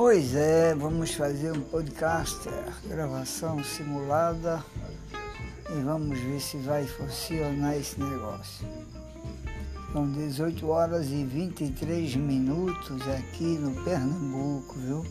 Pois é, vamos fazer um podcaster, é, gravação simulada e vamos ver se vai funcionar esse negócio. São 18 horas e 23 minutos aqui no Pernambuco, viu?